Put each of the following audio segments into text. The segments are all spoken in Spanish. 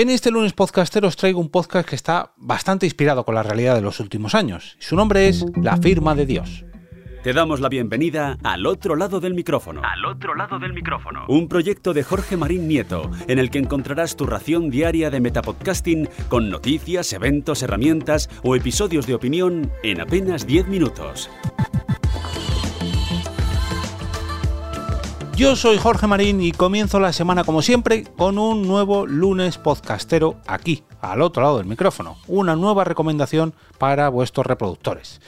En este lunes podcastero os traigo un podcast que está bastante inspirado con la realidad de los últimos años. Su nombre es La firma de Dios. Te damos la bienvenida al otro lado del micrófono. Al otro lado del micrófono. Un proyecto de Jorge Marín Nieto, en el que encontrarás tu ración diaria de metapodcasting con noticias, eventos, herramientas o episodios de opinión en apenas 10 minutos. Yo soy Jorge Marín y comienzo la semana como siempre con un nuevo lunes podcastero aquí, al otro lado del micrófono, una nueva recomendación para vuestros reproductores.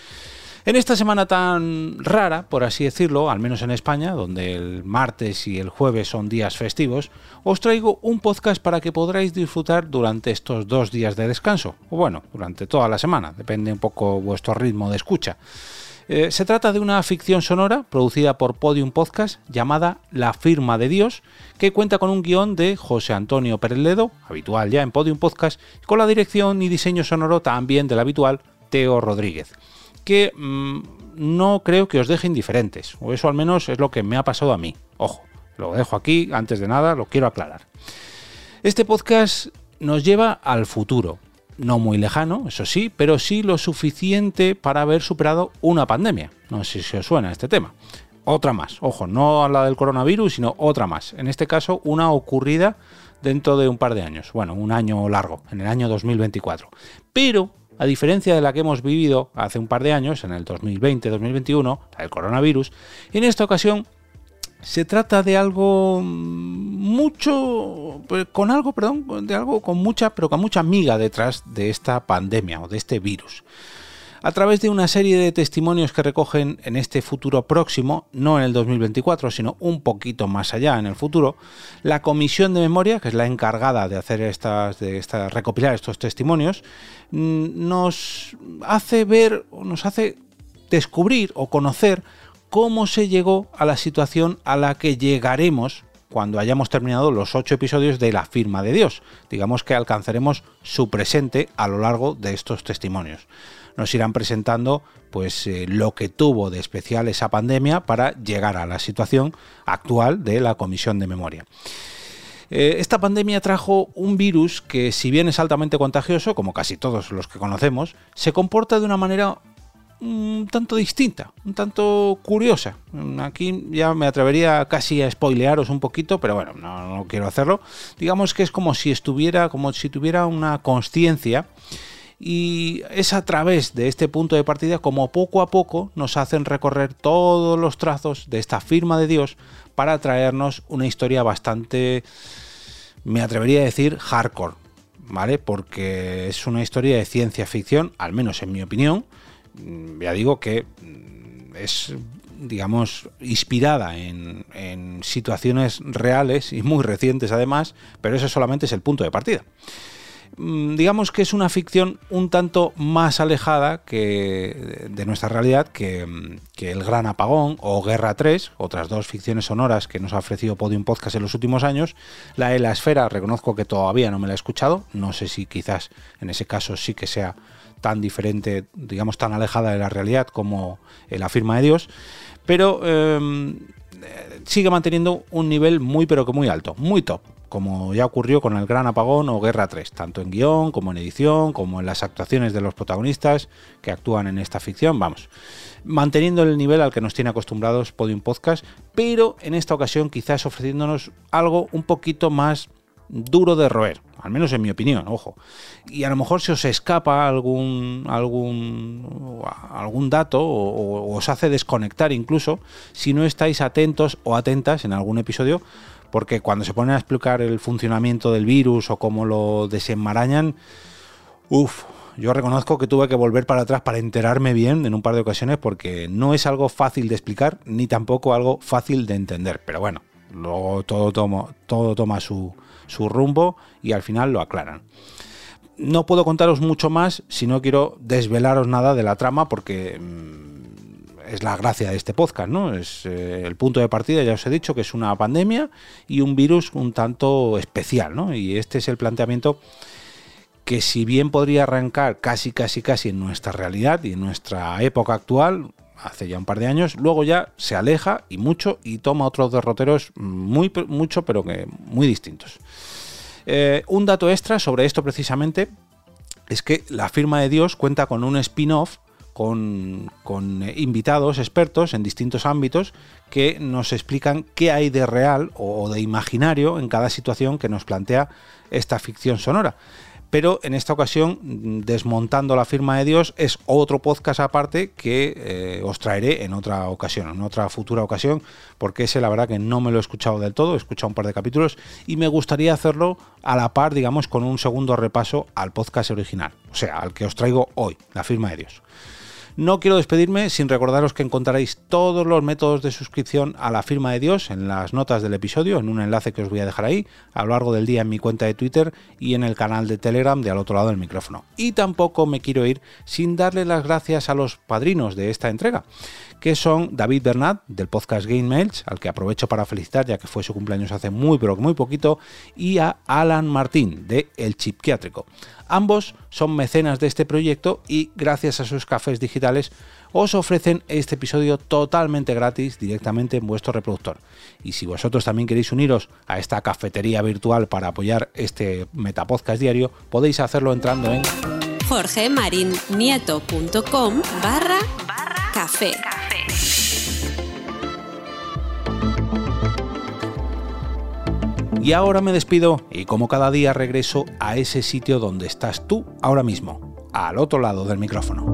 En esta semana tan rara, por así decirlo, al menos en España, donde el martes y el jueves son días festivos, os traigo un podcast para que podráis disfrutar durante estos dos días de descanso, o bueno, durante toda la semana, depende un poco vuestro ritmo de escucha. Eh, se trata de una ficción sonora producida por Podium Podcast llamada La firma de Dios, que cuenta con un guion de José Antonio Pereledo, habitual ya en Podium Podcast, con la dirección y diseño sonoro también del habitual Teo Rodríguez, que mm, no creo que os deje indiferentes, o eso al menos es lo que me ha pasado a mí. Ojo, lo dejo aquí, antes de nada lo quiero aclarar. Este podcast nos lleva al futuro, no muy lejano, eso sí, pero sí lo suficiente para haber superado una pandemia. No sé si os suena este tema. Otra más, ojo, no la del coronavirus, sino otra más. En este caso, una ocurrida dentro de un par de años. Bueno, un año largo, en el año 2024. Pero, a diferencia de la que hemos vivido hace un par de años, en el 2020-2021, la del coronavirus, en esta ocasión se trata de algo mucho pues, con algo, perdón, de algo con mucha, pero con mucha miga detrás de esta pandemia o de este virus. A través de una serie de testimonios que recogen en este futuro próximo, no en el 2024, sino un poquito más allá en el futuro, la Comisión de Memoria, que es la encargada de hacer estas, de recopilar estos testimonios, mm, nos hace ver, nos hace descubrir o conocer cómo se llegó a la situación a la que llegaremos cuando hayamos terminado los ocho episodios de la firma de Dios. Digamos que alcanzaremos su presente a lo largo de estos testimonios. Nos irán presentando pues eh, lo que tuvo de especial esa pandemia para llegar a la situación actual de la Comisión de Memoria. Eh, esta pandemia trajo un virus que, si bien es altamente contagioso, como casi todos los que conocemos, se comporta de una manera un tanto distinta, un tanto curiosa. Aquí ya me atrevería casi a spoilearos un poquito, pero bueno, no, quiero hacerlo. Digamos que es como si estuviera, como si tuviera una conciencia y es a través de este punto de partida como poco a poco nos hacen recorrer todos los trazos de esta firma de Dios para traernos una historia bastante, me atrevería a decir, hardcore, ¿vale? Porque es una historia de ciencia ficción, al menos en mi opinión, ya digo que mm, es digamos, inspirada en, situaciones reales y muy recientes además, pero ese solamente es el punto de partida. Mm, digamos que es una ficción un tanto más alejada que de nuestra realidad que, que, El Gran Apagón o Guerra 3, otras dos ficciones sonoras que nos ha ofrecido Podium Podcast en los últimos años. La de la esfera, reconozco que todavía no me la he escuchado, no sé si quizás en ese caso sí que sea tan diferente, digamos, tan alejada de la realidad como la firma de Dios, pero em, sigue manteniendo un nivel muy, pero que muy alto, muy top, como ya ocurrió con el Gran Apagón o Guerra 3, tanto en guion como en edición, como en las actuaciones de los protagonistas que actúan en esta ficción, vamos, manteniendo el nivel al que nos tiene acostumbrados Podium Podcast, pero en esta ocasión quizás ofreciéndonos algo un poquito más duro de roer, al menos en mi opinión, ojo. Y a lo mejor se os escapa algún algún algún dato o, os hace desconectar incluso si no estáis atentos o atentas en algún episodio, porque cuando se ponen a explicar el funcionamiento del virus o cómo lo desenmarañan, uff, yo reconozco que tuve que volver para atrás para enterarme bien en un par de ocasiones porque no es algo fácil de explicar ni tampoco algo fácil de entender. Pero bueno, luego todo, toma su, su rumbo y al final lo aclaran. No puedo contaros mucho más si no quiero desvelaros nada de la trama porque mm, es la gracia de este podcast, ¿no? Es eh, el punto de partida, ya os he dicho, que es una pandemia y un virus un tanto especial, ¿no? Y este es el planteamiento que si bien podría arrancar casi, casi, casi en nuestra realidad y en nuestra época actual, hace ya un par de años, luego ya se aleja y mucho y toma otros derroteros muy mucho, pero que muy distintos. Eh, un dato extra sobre esto precisamente es que la firma de Dios cuenta con un spin-off con, invitados expertos en distintos ámbitos que nos explican qué hay de real o de imaginario en cada situación que nos plantea esta ficción sonora pero en esta ocasión, desmontando la firma de Dios, es otro podcast aparte que eh, os traeré en otra ocasión, en otra futura ocasión, porque ese la verdad que no me lo he escuchado del todo, he escuchado un par de capítulos y me gustaría hacerlo a la par, digamos, con un segundo repaso al podcast original, o sea, al que os traigo hoy, la firma de Dios. No quiero despedirme sin recordaros que encontraréis todos los métodos de suscripción a la firma de Dios en las notas del episodio, en un enlace que os voy a dejar ahí, a lo largo del día en mi cuenta de Twitter y en el canal de Telegram de al otro lado del micrófono. Y tampoco me quiero ir sin darle las gracias a los padrinos de esta entrega, que son David Bernat, del podcast Game Mails, al que aprovecho para felicitar ya que fue su cumpleaños hace muy pero muy poquito, y a Alan Martín, de El Chipquiátrico. Ambos son mecenas de este proyecto y gracias a sus cafés digitales os ofrecen este episodio totalmente gratis directamente en vuestro reproductor. Y si vosotros también queréis uniros a esta cafetería virtual para apoyar este Metapodcast diario, podéis hacerlo entrando en jorgemarinieto.com barra café. Y ahora me despido y como cada día regreso a ese sitio donde estás tú ahora mismo, al otro lado del micrófono.